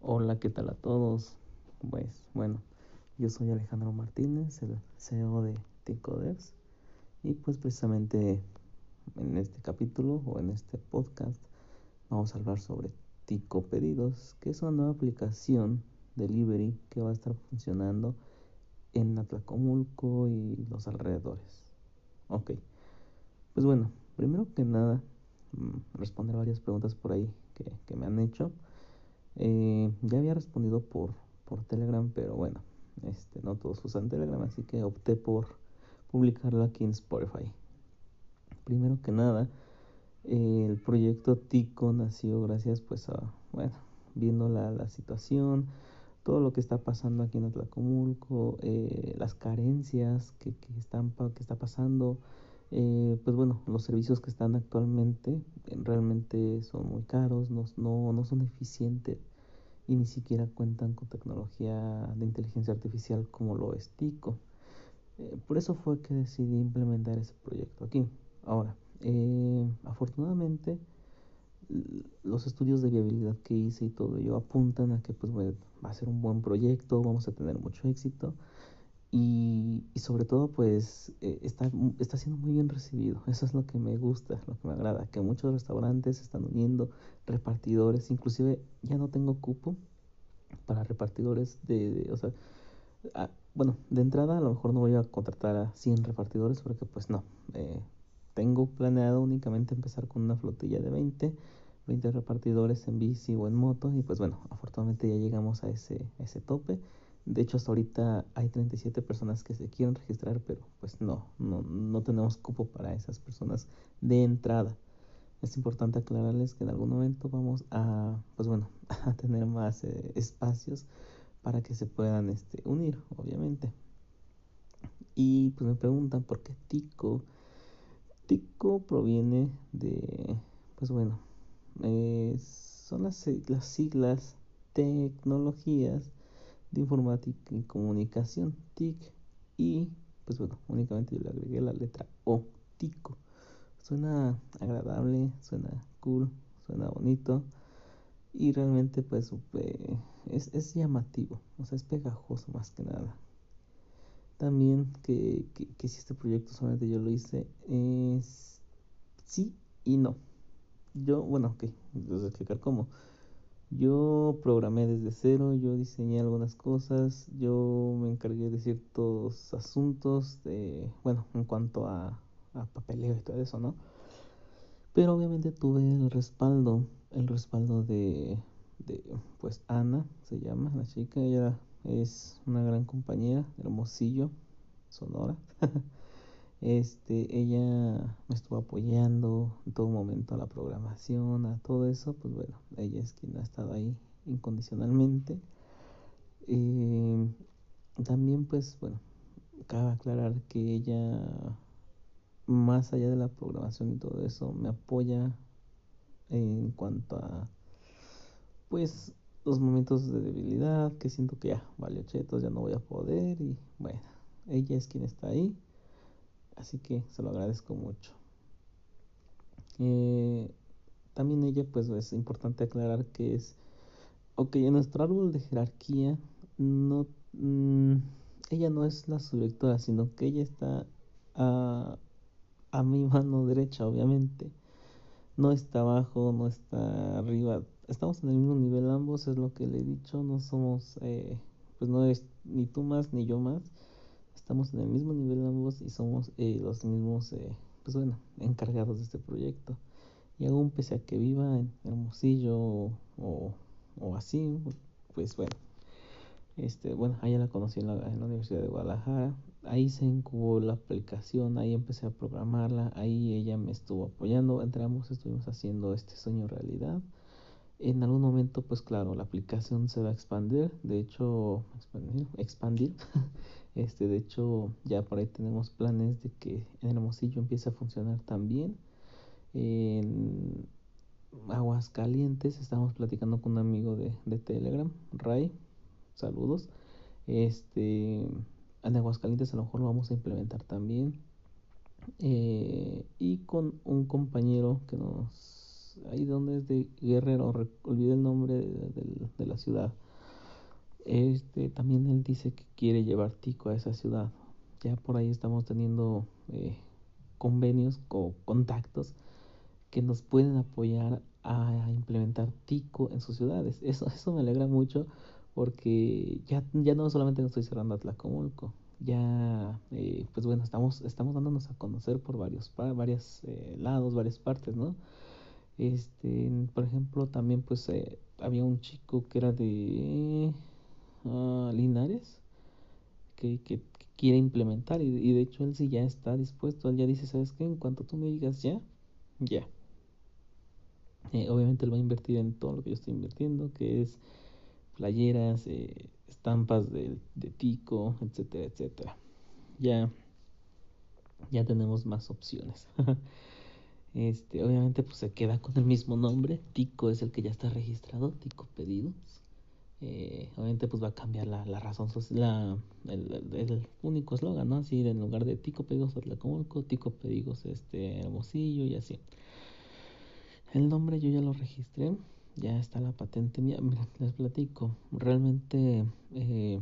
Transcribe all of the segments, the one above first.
Hola, ¿qué tal a todos? Pues bueno, yo soy Alejandro Martínez, el CEO de Ticoders y pues precisamente en este capítulo o en este podcast vamos a hablar sobre Tico Pedidos, que es una nueva aplicación delivery que va a estar funcionando en Atlacomulco y los alrededores. Ok, pues bueno, primero que nada, mm, responder varias preguntas por ahí que, me han hecho. Eh, ya había respondido por, por Telegram, pero bueno, este, no todos usan Telegram, así que opté por publicarlo aquí en Spotify. Primero que nada, el proyecto Tico nació gracias pues a, bueno, viendo la, la situación, todo lo que está pasando aquí en Atlacomulco, eh, las carencias que, que, están, que está pasando, eh, pues bueno, los servicios que están actualmente realmente son muy caros, no, no, no son eficientes y ni siquiera cuentan con tecnología de inteligencia artificial como lo es TICO. Eh, por eso fue que decidí implementar ese proyecto aquí. Ahora, eh, afortunadamente, los estudios de viabilidad que hice y todo ello apuntan a que pues, va a ser un buen proyecto, vamos a tener mucho éxito y, y sobre todo pues eh, está, está siendo muy bien recibido. Eso es lo que me gusta, lo que me agrada, que muchos restaurantes están uniendo, repartidores, inclusive ya no tengo cupo para repartidores de, o sea, bueno, de entrada a lo mejor no voy a contratar a 100 repartidores porque pues no, eh, tengo planeado únicamente empezar con una flotilla de 20, 20 repartidores en bici o en moto y pues bueno, afortunadamente ya llegamos a ese, ese tope de hecho, hasta ahorita hay 37 personas que se quieren registrar, pero pues no, no, no tenemos cupo para esas personas de entrada. Es importante aclararles que en algún momento vamos a, pues bueno, a tener más eh, espacios para que se puedan este, unir, obviamente. Y pues me preguntan por qué Tico. Tico proviene de, pues bueno, eh, son las, las siglas tecnologías de informática y comunicación, TIC, y pues bueno, únicamente yo le agregué la letra O, TICO. Suena agradable, suena cool, suena bonito y realmente pues es, es llamativo, o sea, es pegajoso más que nada. También que, que, que si este proyecto solamente yo lo hice es sí y no. Yo, bueno, ok, les explicar cómo. Yo programé desde cero, yo diseñé algunas cosas, yo me encargué de ciertos asuntos, de, bueno, en cuanto a, a papeleo y todo eso, ¿no? Pero obviamente tuve el respaldo, el respaldo de, de, pues Ana, se llama la chica, ella es una gran compañera, Hermosillo, Sonora. este, ella me estuvo apoyando en todo momento a la programación, a todo eso, pues bueno, ella es quien ha estado ahí incondicionalmente. Eh, también pues bueno, cabe aclarar que ella, más allá de la programación y todo eso, me apoya en cuanto a pues los momentos de debilidad, que siento que ya, vale, chetos, ya no voy a poder y bueno, ella es quien está ahí Así que se lo agradezco mucho. Eh, también ella, pues es importante aclarar que es, ok, en nuestro árbol de jerarquía, no, mmm, ella no es la subdirectora, sino que ella está a, a mi mano derecha, obviamente. No está abajo, no está arriba. Estamos en el mismo nivel ambos, es lo que le he dicho. No somos, eh, pues no es ni tú más ni yo más estamos en el mismo nivel ambos y somos eh, los mismos, eh, pues bueno, encargados de este proyecto. Y aún pese a que viva en Hermosillo o, o, así, pues bueno, este, bueno, ahí la conocí en la, en la Universidad de Guadalajara, ahí se incubó la aplicación, ahí empecé a programarla, ahí ella me estuvo apoyando, entre ambos estuvimos haciendo este sueño realidad. En algún momento, pues claro, la aplicación se va a expandir, de hecho, expandir, Este, de hecho, ya por ahí tenemos planes de que en Hermosillo empiece a funcionar también. En, Aguascalientes, estábamos platicando con un amigo de, de Telegram, Ray, saludos. Este, en Aguascalientes a lo mejor lo vamos a implementar también. Eh, y con un compañero que nos ahí donde es de Guerrero olvidé el nombre de, de, la ciudad. Este también él dice que quiere llevar Tico a esa ciudad. Ya por ahí estamos teniendo eh, convenios o contactos que nos pueden apoyar a implementar Tico en sus ciudades. Eso eso me alegra mucho porque ya ya no solamente estoy cerrando a Tlacomulco ya eh, pues bueno estamos estamos dándonos a conocer por varios varios eh, lados varias partes no este por ejemplo también pues eh, había un chico que era de uh, Linares que, quiere implementar y, de hecho él sí ya está dispuesto él ya dice sabes qué en cuanto tú me digas ya ya obviamente él va a invertir en todo lo que yo estoy invirtiendo que es playeras eh, estampas de, de tico, etcétera, etcétera. Ya, ya tenemos más opciones. este, obviamente pues se queda con el mismo nombre. Tico es el que ya está registrado, Tico Pedidos. Eh, obviamente pues va a cambiar la, razón la, el, único eslogan, ¿no? Así en lugar de Tico Pedidos Atlacomulco, Tico Pedidos este Hermosillo y así. El nombre yo ya lo registré ya está la patente mía. Mira, les platico. Realmente eh,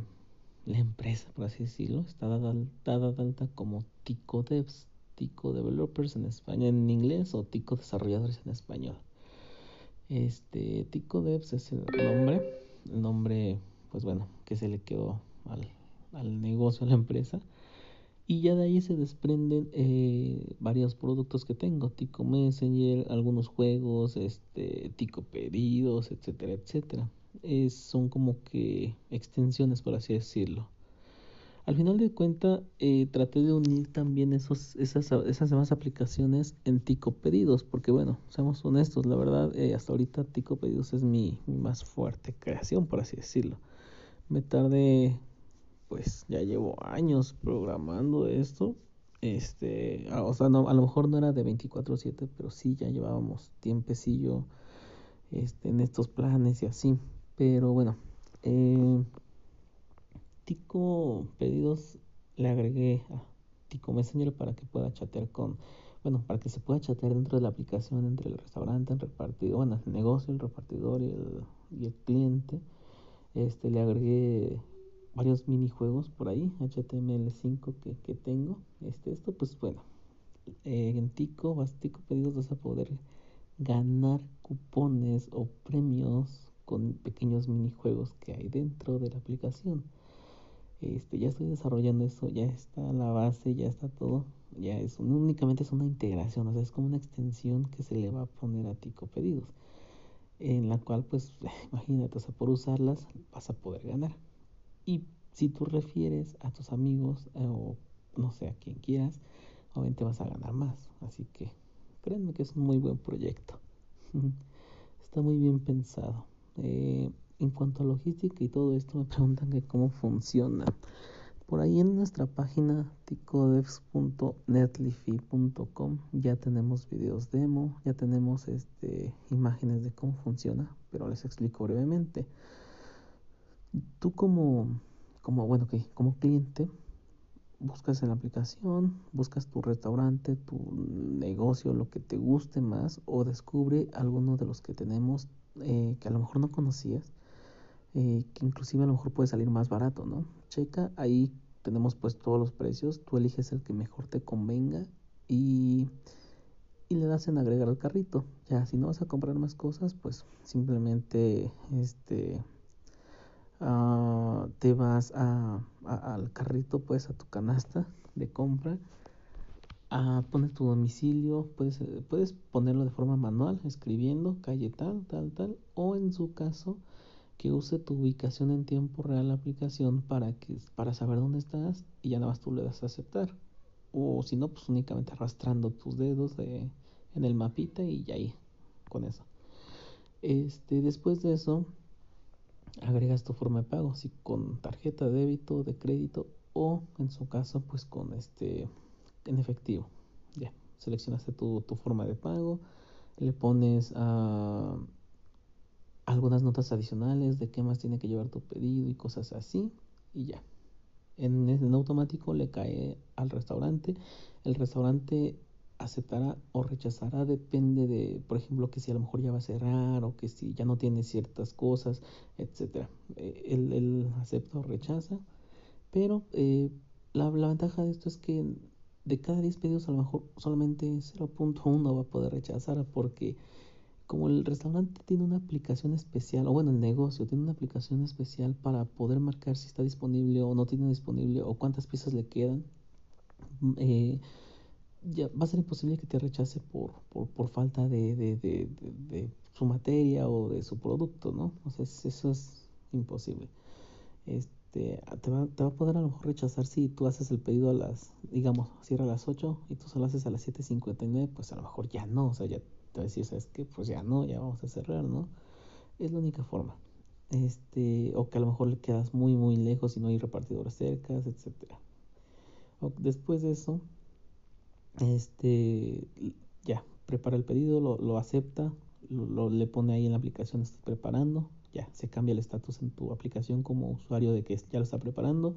la empresa, por así decirlo, está dada, dada alta como Tico Devs, Tico Developers en España en inglés o Tico Desarrolladores en español. Este Tico Devs es el nombre, el nombre, pues bueno, que se le quedó al, negocio, a la empresa. Y ya de ahí se desprenden eh, varios productos que tengo, Tico Messenger, algunos juegos, este, Tico Pedidos, etcétera, etcétera. Son como que extensiones, por así decirlo. Al final de cuentas, eh, traté de unir también esos, esas, esas demás aplicaciones en Tico Pedidos, porque bueno, seamos honestos, la verdad, eh, hasta ahorita Tico Pedidos es mi, mi más fuerte creación, por así decirlo. Me tardé pues ya llevo años programando esto. Este, o sea, no, a lo mejor no era de 24/7, pero sí ya llevábamos tiempecillo este, en estos planes y así. Pero bueno, eh, Tico Pedidos le agregué a Tico Messenger para que pueda chatear con, bueno, para que se pueda chatear dentro de la aplicación entre el restaurante, el repartidor, bueno, el negocio, el repartidor y el, y el cliente. Este, le agregué varios minijuegos por ahí, HTML5 que, que tengo. Este, esto pues bueno, eh, en Tico, Bastico Pedidos vas a poder ganar cupones o premios con pequeños minijuegos que hay dentro de la aplicación. Este, ya estoy desarrollando eso, ya está la base, ya está todo, ya es únicamente es una integración, o sea, es como una extensión que se le va a poner a Tico Pedidos, en la cual pues imagínate, o por usarlas vas a poder ganar. Y si tú refieres a tus amigos eh, o no sé a quien quieras, obviamente vas a ganar más. Así que créanme que es un muy buen proyecto. Está muy bien pensado. Eh, en cuanto a logística y todo esto, me preguntan que cómo funciona. Por ahí en nuestra página ticodevs.netlify.com ya tenemos videos demo, ya tenemos este, imágenes de cómo funciona, pero les explico brevemente tú como, como, bueno, que como cliente, buscas en la aplicación, buscas tu restaurante, tu negocio, lo que te guste más, o descubre alguno de los que tenemos eh, que a lo mejor no conocías, eh, que inclusive a lo mejor puede salir más barato, ¿no? Checa, ahí tenemos pues todos los precios, tú eliges el que mejor te convenga y, y le das en agregar al carrito. Ya, si no vas a comprar más cosas, pues simplemente este uh, te vas a, a, al carrito, pues a tu canasta de compra, a poner tu domicilio, puedes, puedes ponerlo de forma manual, escribiendo calle tal, tal, tal, o en su caso que use tu ubicación en tiempo real la aplicación para que para saber dónde estás y ya nada más tú le das a aceptar o si no pues únicamente arrastrando tus dedos de, en el mapita y ya ahí con eso este después de eso agregas tu forma de pago, si con tarjeta de débito, de crédito o en su caso pues con este en efectivo. Ya, seleccionaste tu, tu forma de pago, le pones a algunas notas adicionales de qué más tiene que llevar tu pedido y cosas así y ya. En, automático le cae al restaurante. El restaurante aceptará o rechazará depende de, por ejemplo, que si a lo mejor ya va a cerrar o que si ya no tiene ciertas cosas, etcétera. Eh, él, acepta o rechaza, pero eh, la, la, ventaja de esto es que de cada 10 pedidos a lo mejor solamente 0.1 va a poder rechazar porque como el restaurante tiene una aplicación especial, o bueno, el negocio tiene una aplicación especial para poder marcar si está disponible o no tiene disponible o cuántas piezas le quedan, eh, ya va a ser imposible que te rechace por, por, por falta de, de, de, de, su materia o de su producto, ¿no? O sea, eso es imposible. Este, te, va, te va a poder a lo mejor rechazar si tú haces el pedido a las, digamos, cierra a las 8 y tú solo haces a las 7.59, pues a lo mejor ya no, o sea, ya ¿sabes qué? Pues ya no, ya vamos a cerrar, ¿no? Es la única forma. Este, o que a lo mejor le quedas muy, muy lejos y no hay repartidores cerca, etcétera. después de eso, este, ya, prepara el pedido, lo, lo acepta, lo, le pone ahí en la aplicación, está preparando, ya, se cambia el estatus en tu aplicación como usuario de que ya lo está preparando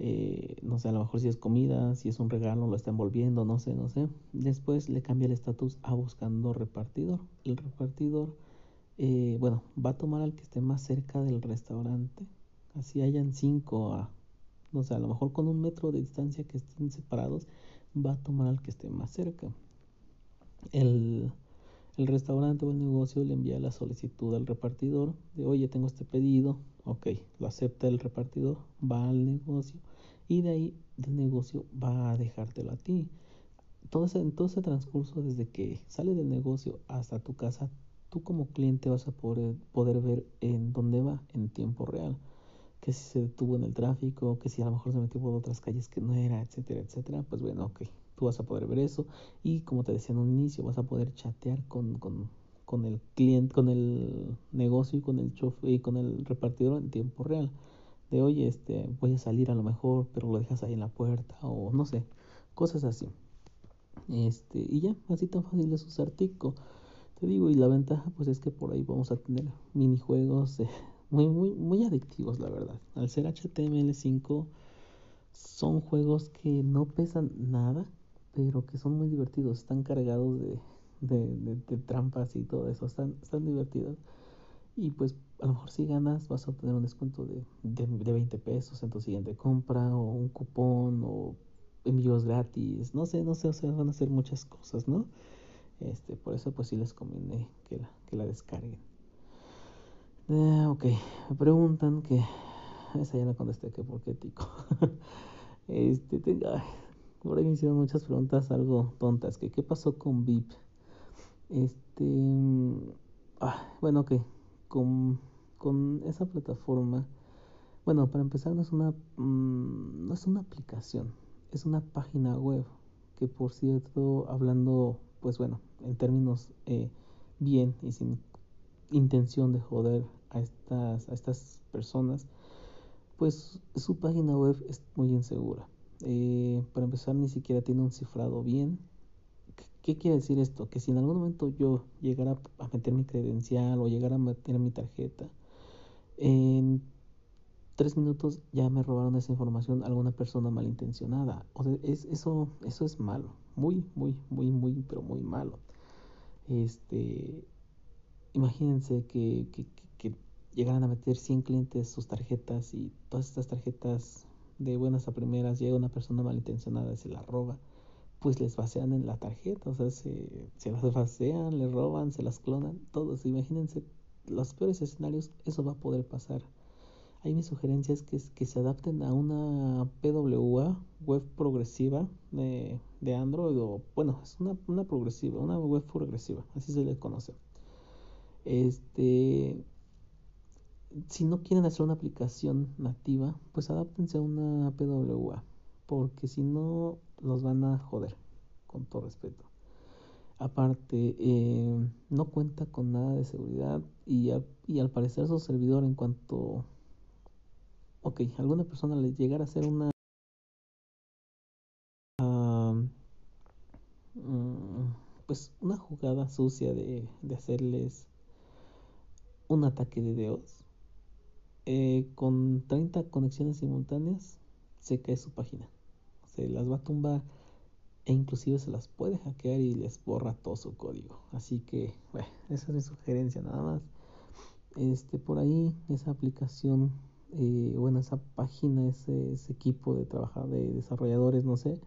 eh, no sé, a lo mejor si es comida, si es un regalo, lo está envolviendo, no sé, no sé. Después le cambia el estatus a buscando repartidor. El repartidor, eh, bueno, va a tomar al que esté más cerca del restaurante. Así hayan cinco a, no sé, a lo mejor con un metro de distancia que estén separados, va a tomar al que esté más cerca. El, el restaurante o el negocio le envía la solicitud al repartidor de, oye, tengo este pedido, ok, lo acepta el repartidor, va al negocio y de ahí del negocio va a dejártelo a ti. Todo ese, todo ese transcurso, desde que sale del negocio hasta tu casa, tú como cliente vas a poder, poder ver en dónde va en tiempo real. Que si se detuvo en el tráfico, que si a lo mejor se metió por otras calles que no era, etcétera, etcétera. Pues bueno, ok, tú vas a poder ver eso. Y como te decía en un inicio, vas a poder chatear con, con, con el cliente, con el negocio y con el chofer y con el repartidor en tiempo real de oye, este, voy a salir a lo mejor, pero lo dejas ahí en la puerta o no sé, cosas así. Este, y ya, así tan fácil es usar Tico. Te digo, y la ventaja pues es que por ahí vamos a tener minijuegos eh, muy, muy, muy adictivos, la verdad. Al ser HTML5 son juegos que no pesan nada, pero que son muy divertidos, están cargados de, de, trampas y todo eso, están, están divertidos. Y pues a lo mejor si ganas vas a obtener un descuento de, de, de 20 pesos en tu siguiente compra o un cupón o envíos gratis, no sé, no sé, o sea, van a hacer muchas cosas, ¿no? Este, por eso pues sí les conviene que la, que la descarguen. Eh, ok, me preguntan que esa ya la contesté que por qué tico. este, tenga, por ahí me hicieron muchas preguntas algo tontas, que qué pasó con VIP. Este, ah, bueno, ok, con, con esa plataforma, bueno, para empezar no es una, mm, no es una aplicación, es una página web que por cierto, hablando, pues bueno, en términos eh, bien y sin intención de joder a estas, a estas personas, pues su página web es muy insegura. Eh, para empezar, ni siquiera tiene un cifrado bien ¿Qué quiere decir esto? Que si en algún momento yo llegara a meter mi credencial o llegara a meter mi tarjeta, en tres minutos ya me robaron esa información alguna persona malintencionada. O sea, es, eso, eso es malo. Muy, muy, muy, muy, pero muy malo. Este, imagínense que, que, que llegaran a meter 100 clientes sus tarjetas y todas estas tarjetas de buenas a primeras llega una persona malintencionada y se la roba pues les vacean en la tarjeta, o sea, se, se las vacean, les roban, se las clonan, todos. Imagínense los peores escenarios, eso va a poder pasar. Ahí mi sugerencia es que, que se adapten a una PWA, web progresiva de, de Android, o bueno, es una, una progresiva, una web progresiva, así se le conoce. Este, si no quieren hacer una aplicación nativa, pues adáptense a una PWA, porque si no los van a joder, con todo respeto. Aparte, eh, no cuenta con nada de seguridad y, y al parecer su servidor en cuanto, ok, alguna persona le llegara a hacer una... Uh, pues una jugada sucia de, de hacerles un ataque de dedos. Eh, con 30 conexiones simultáneas se cae su página. Se las va a tumbar e inclusive se las puede hackear y les borra todo su código. Así que, bueno, esa es mi sugerencia nada más. Este, por ahí, esa aplicación, eh, bueno, esa página, ese, equipo de trabajo de desarrolladores, no sé,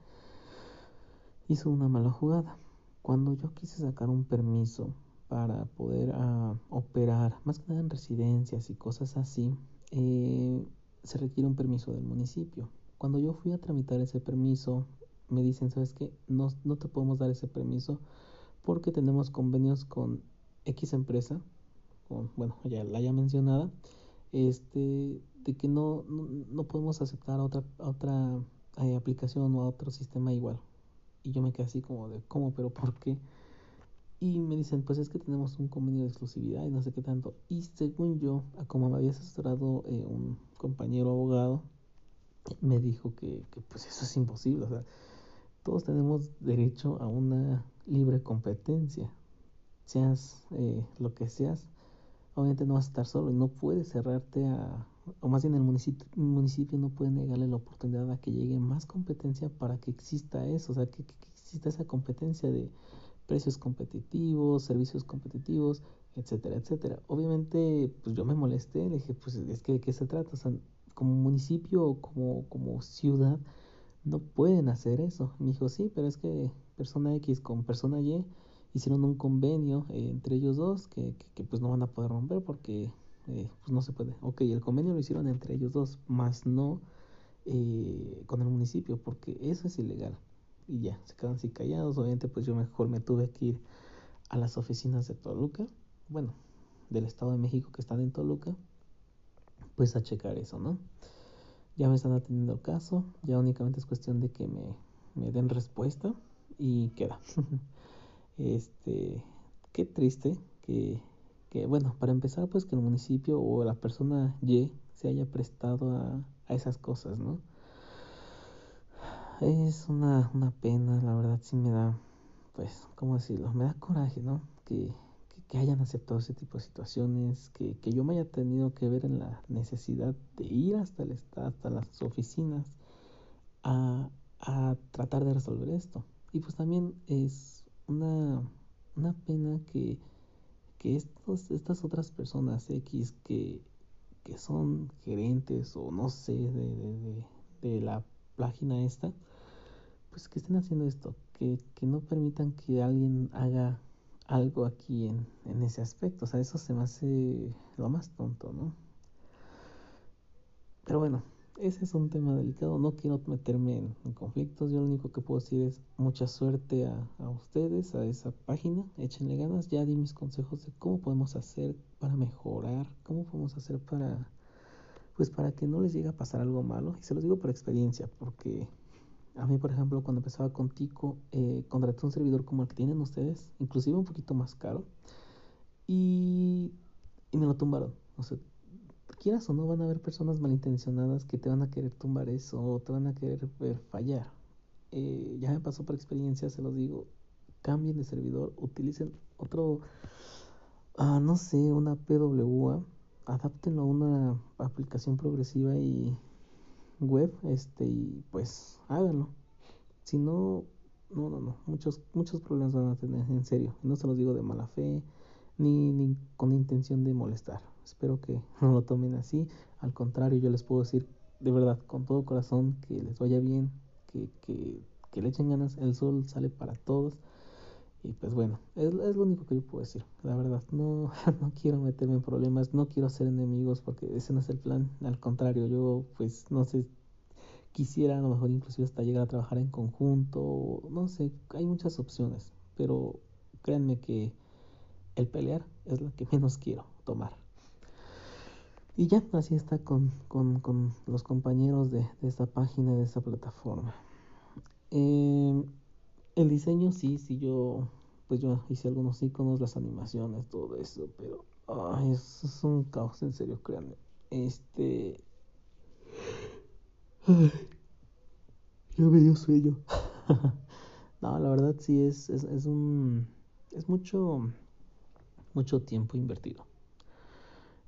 hizo una mala jugada. Cuando yo quise sacar un permiso para poder uh, operar, más que nada en residencias y cosas así, eh, se requiere un permiso del municipio. Cuando yo fui a tramitar ese permiso, me dicen, ¿sabes qué? No, no te podemos dar ese permiso porque tenemos convenios con X empresa, con, bueno, ya la haya mencionada, este, de que no, no, podemos aceptar otra, otra eh, aplicación o otro sistema igual. Y yo me quedé así como de, ¿cómo? ¿Pero por qué? Y me dicen, pues es que tenemos un convenio de exclusividad y no sé qué tanto. Y según yo, como me había asesorado eh, un compañero abogado, me dijo que, que, pues eso es imposible. O sea, todos tenemos derecho a una libre competencia. Seas eh, lo que seas, obviamente no vas a estar solo y no puedes cerrarte a, o más bien el municipio, municipio no puede negarle la oportunidad a que llegue más competencia para que exista eso, o sea, que, exista esa competencia de precios competitivos, servicios competitivos, etcétera, etcétera. Obviamente, pues yo me molesté, le dije, pues es que de qué se trata, o sea, como municipio o como, como ciudad, no pueden hacer eso. Me dijo, sí, pero es que persona X con persona Y hicieron un convenio eh, entre ellos dos que, que, pues no van a poder romper porque eh, pues no se puede. Ok, el convenio lo hicieron entre ellos dos, más no eh, con el municipio porque eso es ilegal. Y ya, se quedan así callados. Obviamente pues yo mejor me tuve que ir a las oficinas de Toluca, bueno, del Estado de México que están en Toluca, pues a checar eso, ¿no? ya me están atendiendo el caso, ya únicamente es cuestión de que me, me den respuesta y queda. este, qué triste que, que, bueno, para empezar, pues que el municipio o la persona Y se haya prestado a, a esas cosas, ¿no? Es una, una pena, la verdad sí me da, pues, ¿cómo decirlo? Me da coraje, ¿no? Que, que hayan aceptado ese tipo de situaciones, que, que, yo me haya tenido que ver en la necesidad de ir hasta el hasta las oficinas a, a, tratar de resolver esto. Y pues también es una, una pena que, que estos, estas otras personas X que, que son gerentes o no sé de, de, de, de la página esta, pues que estén haciendo esto, que, que no permitan que alguien haga algo aquí en, en ese aspecto. O sea, eso se me hace lo más tonto, ¿no? Pero bueno, ese es un tema delicado. No quiero meterme en, conflictos. Yo lo único que puedo decir es mucha suerte a, a, ustedes, a esa página. Échenle ganas. Ya di mis consejos de cómo podemos hacer para mejorar, cómo podemos hacer para, pues para que no les llegue a pasar algo malo. Y se los digo por experiencia, porque a mí, por ejemplo, cuando empezaba con Tico, eh, contraté un servidor como el que tienen ustedes, inclusive un poquito más caro, y, y me lo tumbaron. O sea, quieras o no, van a haber personas malintencionadas que te van a querer tumbar eso o te van a querer ver fallar. Eh, ya me pasó por experiencia, se los digo, cambien de servidor, utilicen otro, ah, no sé, una PWA, adáptenlo a una aplicación progresiva y web, este, y pues háganlo. Si no, no, no, no, muchos, muchos problemas van a tener, en serio. No se los digo de mala fe, ni, ni con intención de molestar. Espero que no lo tomen así. Al contrario, yo les puedo decir de verdad, con todo corazón, que les vaya bien, que, que, que le echen ganas. El sol sale para todos. Y pues bueno, es, es, lo único que yo puedo decir. La verdad, no, no quiero meterme en problemas, no quiero ser enemigos porque ese no es el plan. Al contrario, yo pues no sé, quisiera a lo mejor inclusive hasta llegar a trabajar en conjunto. No sé, hay muchas opciones. Pero créanme que el pelear es la que menos quiero tomar. Y ya, así está con, con, con los compañeros de, de, esta página, de esta plataforma. Eh, el diseño sí, sí yo, pues yo hice algunos iconos, las animaciones, todo eso, pero ay, eso es un caos, en serio, créanme. Este... Ay, ya me dio sueño. No, la verdad sí es, es, es un... Es mucho, mucho tiempo invertido.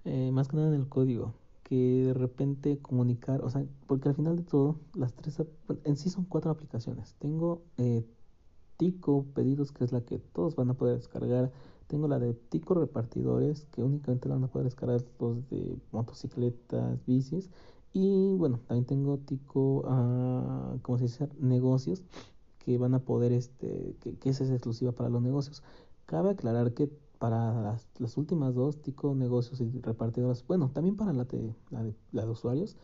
Eh, más que nada en el código. Que de repente comunicar, o sea, porque al final de todo, las tres, en sí son cuatro aplicaciones. Tengo eh, Tico Pedidos, que es la que todos van a poder descargar. Tengo la de Tico Repartidores, que únicamente la van a poder descargar los de motocicletas, bicis. Y bueno, también tengo Tico, uh, ¿cómo se dice? Negocios, que van a poder, este, que, esa es exclusiva para los negocios. Cabe aclarar que para las, últimas dos, Tico Negocios y Repartidores, bueno, también para la de, la de, la de usuarios,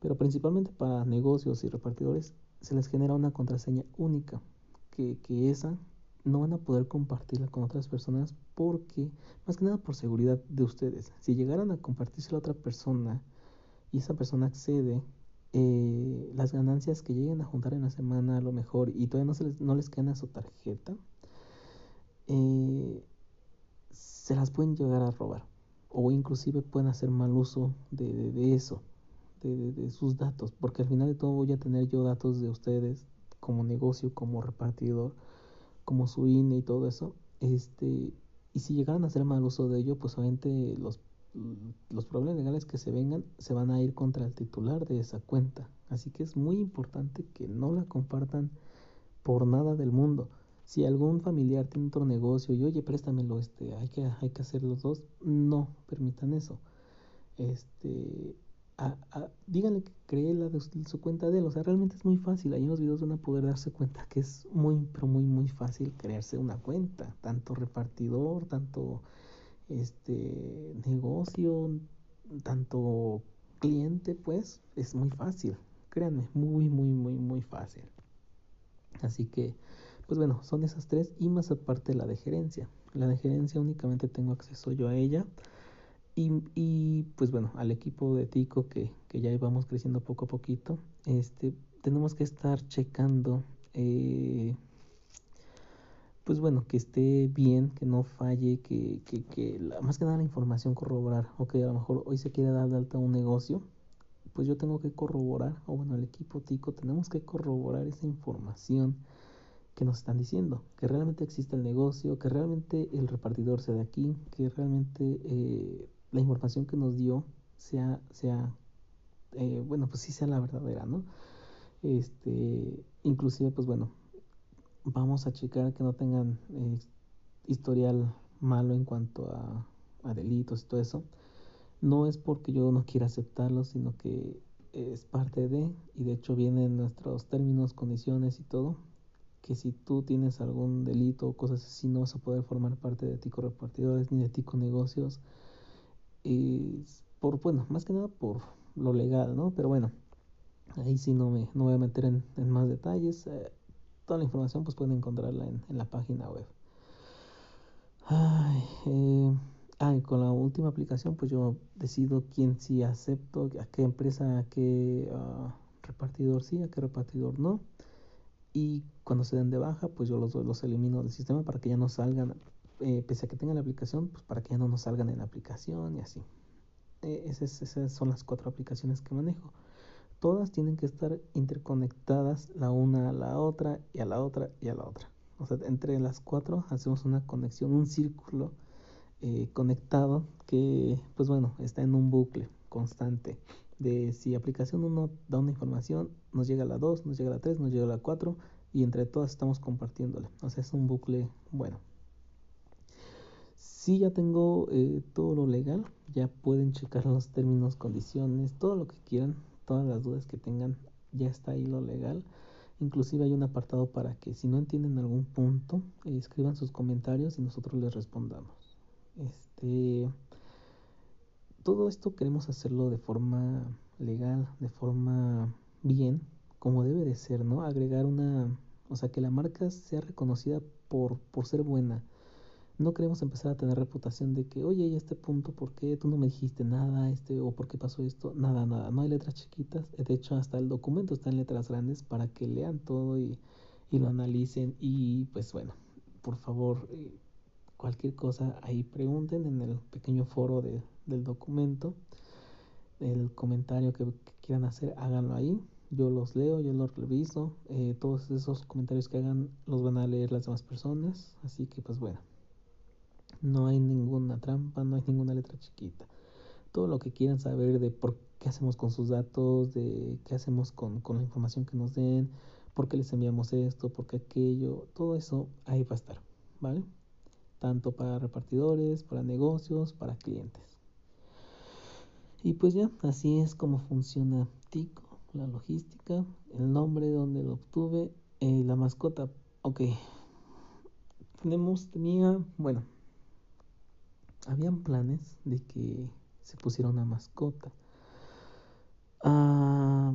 pero principalmente para negocios y repartidores, se les genera una contraseña única, que, esa no van a poder compartirla con otras personas porque, más que nada por seguridad de ustedes, si llegaran a compartirse a otra persona y esa persona accede, eh, las ganancias que lleguen a juntar en la semana a lo mejor y todavía no, se les, no les quedan a su tarjeta, eh, se las pueden llegar a robar. O inclusive pueden hacer mal uso de, de, de eso, de, de, sus datos, porque al final de todo voy a tener yo datos de ustedes como negocio, como repartidor, como su INE y todo eso, este, y si llegaran a hacer mal uso de ello, pues obviamente los los problemas legales que se vengan se van a ir contra el titular de esa cuenta. Así que es muy importante que no la compartan por nada del mundo. Si algún familiar tiene otro negocio y oye, préstamelo, este, hay que, hay que hacer los dos, no permitan eso. Este, díganle que cree la de su cuenta de él. O sea, realmente es muy fácil. Ahí en los videos van a poder darse cuenta que es muy, pero muy, muy fácil crearse una cuenta. Tanto repartidor, tanto este negocio, tanto cliente, pues es muy fácil. Créanme, muy, muy, muy, muy fácil. Así que, pues bueno, son esas tres y más aparte la de gerencia. La de gerencia únicamente tengo acceso yo a ella. Y, y pues bueno, al equipo de Tico que, que ya íbamos creciendo poco a poquito, este, tenemos que estar checando eh, pues bueno, que esté bien, que no falle, que, que, que más que nada la información corroborar, ok, a lo mejor hoy se quiere dar de alta un negocio, pues yo tengo que corroborar, o bueno, el equipo TICO tenemos que corroborar esa información que nos están diciendo, que realmente existe el negocio, que realmente el repartidor sea de aquí, que realmente eh, la información que nos dio sea, sea eh, bueno, pues sí sea la verdadera, ¿no? Este, inclusive, pues bueno, vamos a checar que no tengan eh, historial malo en cuanto a, a, delitos y todo eso. No es porque yo no quiera aceptarlo, sino que es parte de, y de hecho vienen nuestros términos, condiciones y todo, que si tú tienes algún delito o cosas así, no vas a poder formar parte de Tico Repartidores ni de Tico Negocios. Y por, bueno, más que nada por lo legal, ¿no? Pero bueno, ahí sí no me, no voy a meter en, más detalles. Eh, toda la información pues pueden encontrarla en, la página web. Ay, eh, ah, y con la última aplicación pues yo decido quién sí acepto, a qué empresa, a qué uh, repartidor sí, a qué repartidor no. Y cuando se den de baja pues yo los, los elimino del sistema para que ya no salgan, eh, pese a que tengan la aplicación, pues para que ya no nos salgan en la aplicación y así. Esas, esas son las cuatro aplicaciones que manejo todas tienen que estar interconectadas la una a la otra y a la otra y a la otra. O sea, entre las cuatro hacemos una conexión, un círculo eh, conectado que, pues bueno, está en un bucle constante de si aplicación 1 da una información, nos llega a la 2, nos llega a la 3, nos llega a la 4 y entre todas estamos compartiéndole. O sea, es un bucle bueno. Si ya tengo eh, todo lo legal, ya pueden checar los términos, condiciones, todo lo que quieran todas las dudas que tengan, ya está ahí lo legal. Inclusive hay un apartado para que si no entienden algún punto, eh, escriban sus comentarios y nosotros les respondamos. Este, todo esto queremos hacerlo de forma legal, de forma bien, como debe de ser, ¿no? Agregar una, o sea, que la marca sea reconocida por, por ser buena no queremos empezar a tener reputación de que, oye, ¿y este punto por qué? Tú no me dijiste nada, este, o por qué pasó esto. Nada, nada. No hay letras chiquitas. De hecho, hasta el documento está en letras grandes para que lean todo y, y lo analicen. Y pues bueno, por favor, eh, cualquier cosa ahí pregunten en el pequeño foro de, del documento. El comentario que, que quieran hacer, háganlo ahí. yo los leo, yo los reviso, eh, todos esos comentarios que hagan los van a leer las demás personas, así que pues bueno, no hay ninguna trampa, no hay ninguna letra chiquita. Todo lo que quieran saber de por qué hacemos con sus datos, de qué hacemos con, con la información que nos den, por qué les enviamos esto, por qué aquello, todo eso ahí va a estar, ¿vale? Tanto para repartidores, para negocios, para clientes. Y pues ya, así es como funciona Tico, la logística, el nombre, donde lo obtuve, eh, la mascota. Ok, tenemos, tenía, bueno, habían planes de que se pusiera una mascota. Ah,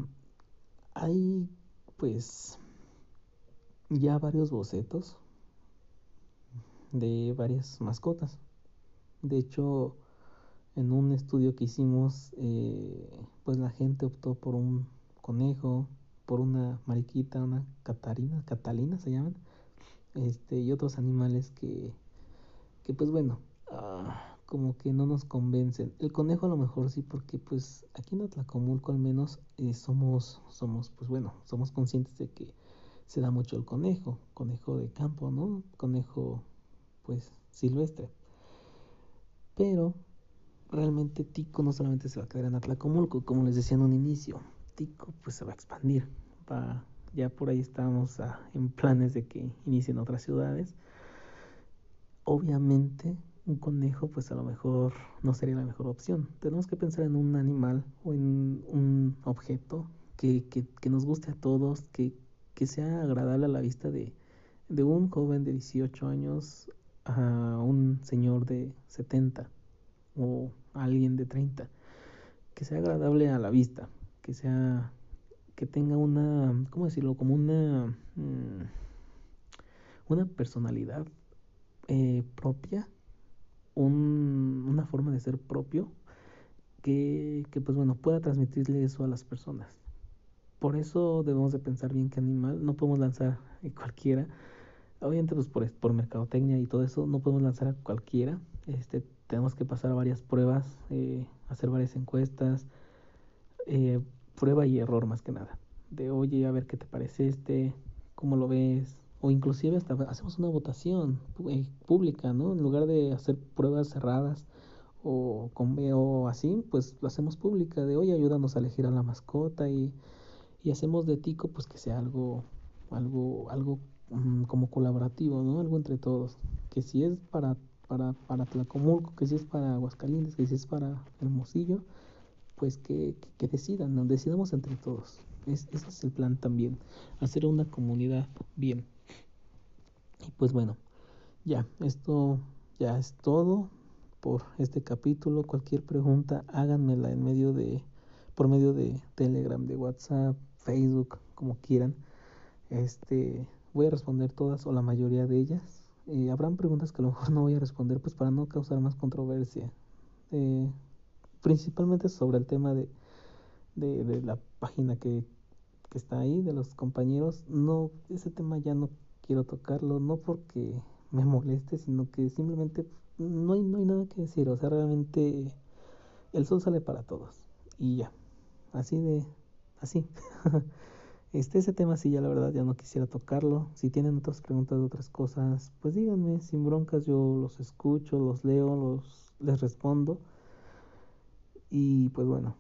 hay pues ya varios bocetos de varias mascotas. De hecho, en un estudio que hicimos, eh, pues la gente optó por un conejo, por una mariquita, una catarina, catalina se llaman, este, y otros animales que, que pues bueno, ah, como que no nos convencen. El conejo a lo mejor sí, porque pues aquí en Atlacomulco al menos eh, somos, somos, pues bueno, somos conscientes de que se da mucho el conejo, conejo de campo, ¿no? Conejo pues silvestre. Pero realmente Tico no solamente se va a quedar en Atlacomulco, como les decía en un inicio, Tico pues se va a expandir, va, ya por ahí estamos en planes de que inicien otras ciudades. Obviamente un conejo pues a lo mejor no sería la mejor opción. Tenemos que pensar en un animal o en un objeto que, que, nos guste a todos, que, que, sea agradable a la vista de, de un joven de 18 años a un señor de 70 o alguien de 30, que sea agradable a la vista, que sea que tenga una, ¿cómo decirlo? Como una, mm, una personalidad eh, propia un, una forma de ser propio que, que, pues bueno, pueda transmitirle eso a las personas. Por eso debemos de pensar bien qué animal, no podemos lanzar a cualquiera, obviamente pues por, por mercadotecnia y todo eso, no podemos lanzar a cualquiera, este, tenemos que pasar varias pruebas, eh, hacer varias encuestas, eh, prueba y error más que nada, de oye, a ver qué te parece este, cómo lo ves, o inclusive hasta hacemos una votación eh, pública, ¿no? En lugar de hacer pruebas cerradas o con o así, pues lo hacemos pública de, oye, ayúdanos a elegir a la mascota y, y hacemos de Tico pues que sea algo algo algo mm, como colaborativo, ¿no? Algo entre todos, que si es para para para Tlacomulco, que si es para Aguascalientes, que si es para Hermosillo, pues que, que, decidan, ¿no? decidamos entre todos. Es, ese es el plan también, hacer una comunidad bien. Y pues bueno, ya, esto ya es todo por este capítulo. Cualquier pregunta, háganmela en medio de, por medio de Telegram, de WhatsApp, Facebook, como quieran. Este, voy a responder todas o la mayoría de ellas. Eh, habrán preguntas que a lo mejor no voy a responder, pues para no causar más controversia. Eh, principalmente sobre el tema de, de, de la página que, que está ahí, de los compañeros. No, ese tema ya no quiero tocarlo, no porque me moleste, sino que simplemente no hay, no hay nada que decir, o sea, realmente el sol sale para todos y ya, así de, así. este, ese tema sí ya la verdad ya no quisiera tocarlo, si tienen otras preguntas de otras cosas, pues díganme, sin broncas yo los escucho, los leo, los, les respondo y pues bueno,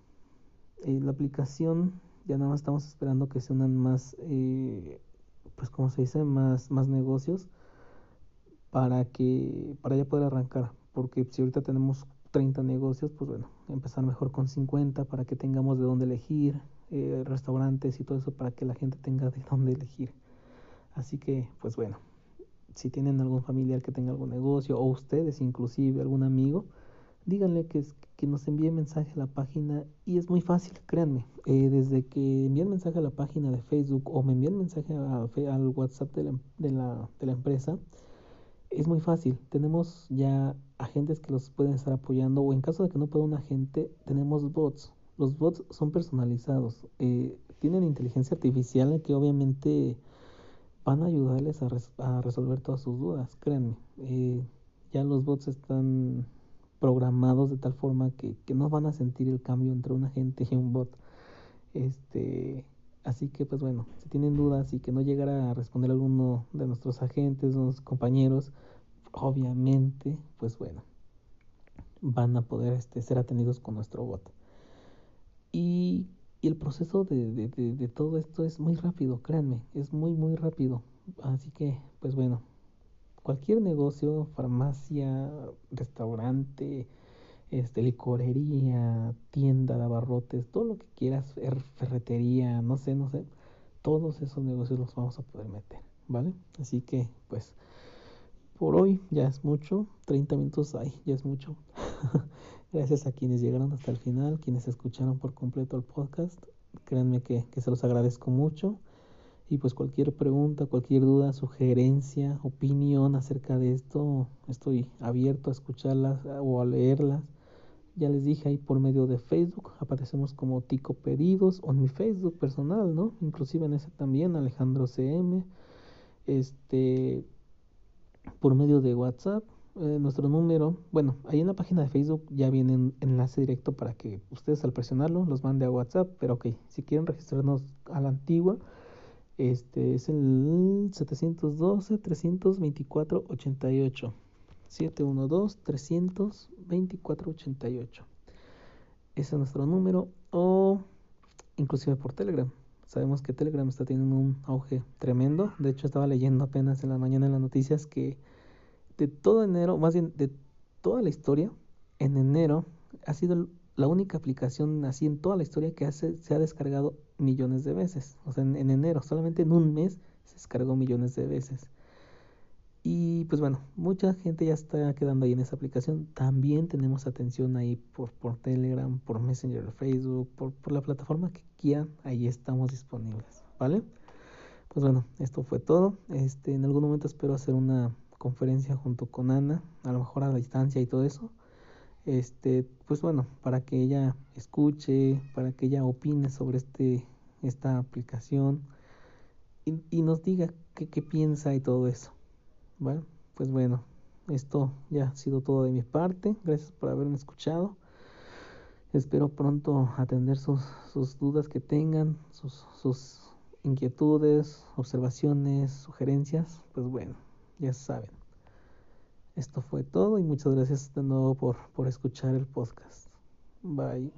eh, la aplicación ya nada más estamos esperando que se unan más eh, pues como se dice, más, más negocios para que, para ya poder arrancar, porque si ahorita tenemos 30 negocios, pues bueno, empezar mejor con 50 para que tengamos de dónde elegir, eh, restaurantes y todo eso para que la gente tenga de dónde elegir. Así que, pues bueno, si tienen algún familiar que tenga algún negocio o ustedes inclusive algún amigo, díganle que, que nos envíe mensaje a la página y es muy fácil, créanme. Eh, desde que envíen mensaje a la página de Facebook o me envíen mensaje al WhatsApp de la, de, la, de la empresa, es muy fácil. Tenemos ya agentes que los pueden estar apoyando o en caso de que no pueda un agente, tenemos bots. Los bots son personalizados, eh, tienen inteligencia artificial que obviamente van a ayudarles a, a resolver todas sus dudas, créanme. Eh, ya los bots están programados de tal forma que, que, no van a sentir el cambio entre un agente y un bot. Este, Así que pues bueno, si tienen dudas y que no llegara a responder alguno de nuestros agentes, nuestros compañeros, obviamente, pues bueno, van a poder este, ser atendidos con nuestro bot. Y, y el proceso de, de, de, de, todo esto es muy rápido, créanme, es muy, muy rápido. Así que, pues bueno, cualquier negocio, farmacia, restaurante, este, licorería, tienda de abarrotes, todo lo que quieras, ferretería, no sé, no sé, todos esos negocios los vamos a poder meter, ¿vale? Así que, pues, por hoy ya es mucho, 30 minutos hay, ya es mucho. Gracias a quienes llegaron hasta el final, quienes escucharon por completo el podcast. Créanme que, que se los agradezco mucho. Y pues cualquier pregunta, cualquier duda, sugerencia, opinión acerca de esto, estoy abierto a escucharlas o a leerlas. Ya les dije ahí por medio de Facebook, aparecemos como Tico Pedidos o en mi Facebook personal, ¿no? Inclusive en ese también, Alejandro CM. Este, por medio de WhatsApp, eh, nuestro número, bueno, ahí en la página de Facebook ya viene enlace directo para que ustedes al presionarlo los mande a WhatsApp, pero ok, si quieren registrarnos a la antigua, este es el 712 324 88. 712 324 88. Ese es nuestro número o inclusive por Telegram. Sabemos que Telegram está teniendo un auge tremendo. De hecho, estaba leyendo apenas en la mañana en las noticias que de todo enero, más bien de toda la historia, en enero ha sido la única aplicación así en toda la historia que hace, se ha descargado millones de veces. O sea, en, en, enero, solamente en un mes se descargó millones de veces. Y pues bueno, mucha gente ya está quedando ahí en esa aplicación. También tenemos atención ahí por, por Telegram, por Messenger, Facebook, por, por la plataforma que quieran. Ahí estamos disponibles, ¿vale? Pues bueno, esto fue todo. Este, en algún momento espero hacer una conferencia junto con Ana, a lo mejor a la distancia y todo eso este, pues bueno, para que ella escuche, para que ella opine sobre este, esta aplicación y, nos diga qué, qué, piensa y todo eso. Bueno, pues bueno, esto ya ha sido todo de mi parte. Gracias por haberme escuchado. Espero pronto atender sus, sus dudas que tengan, sus, sus inquietudes, observaciones, sugerencias. Pues bueno, ya saben. Esto fue todo y muchas gracias de nuevo por, por escuchar el podcast. Bye.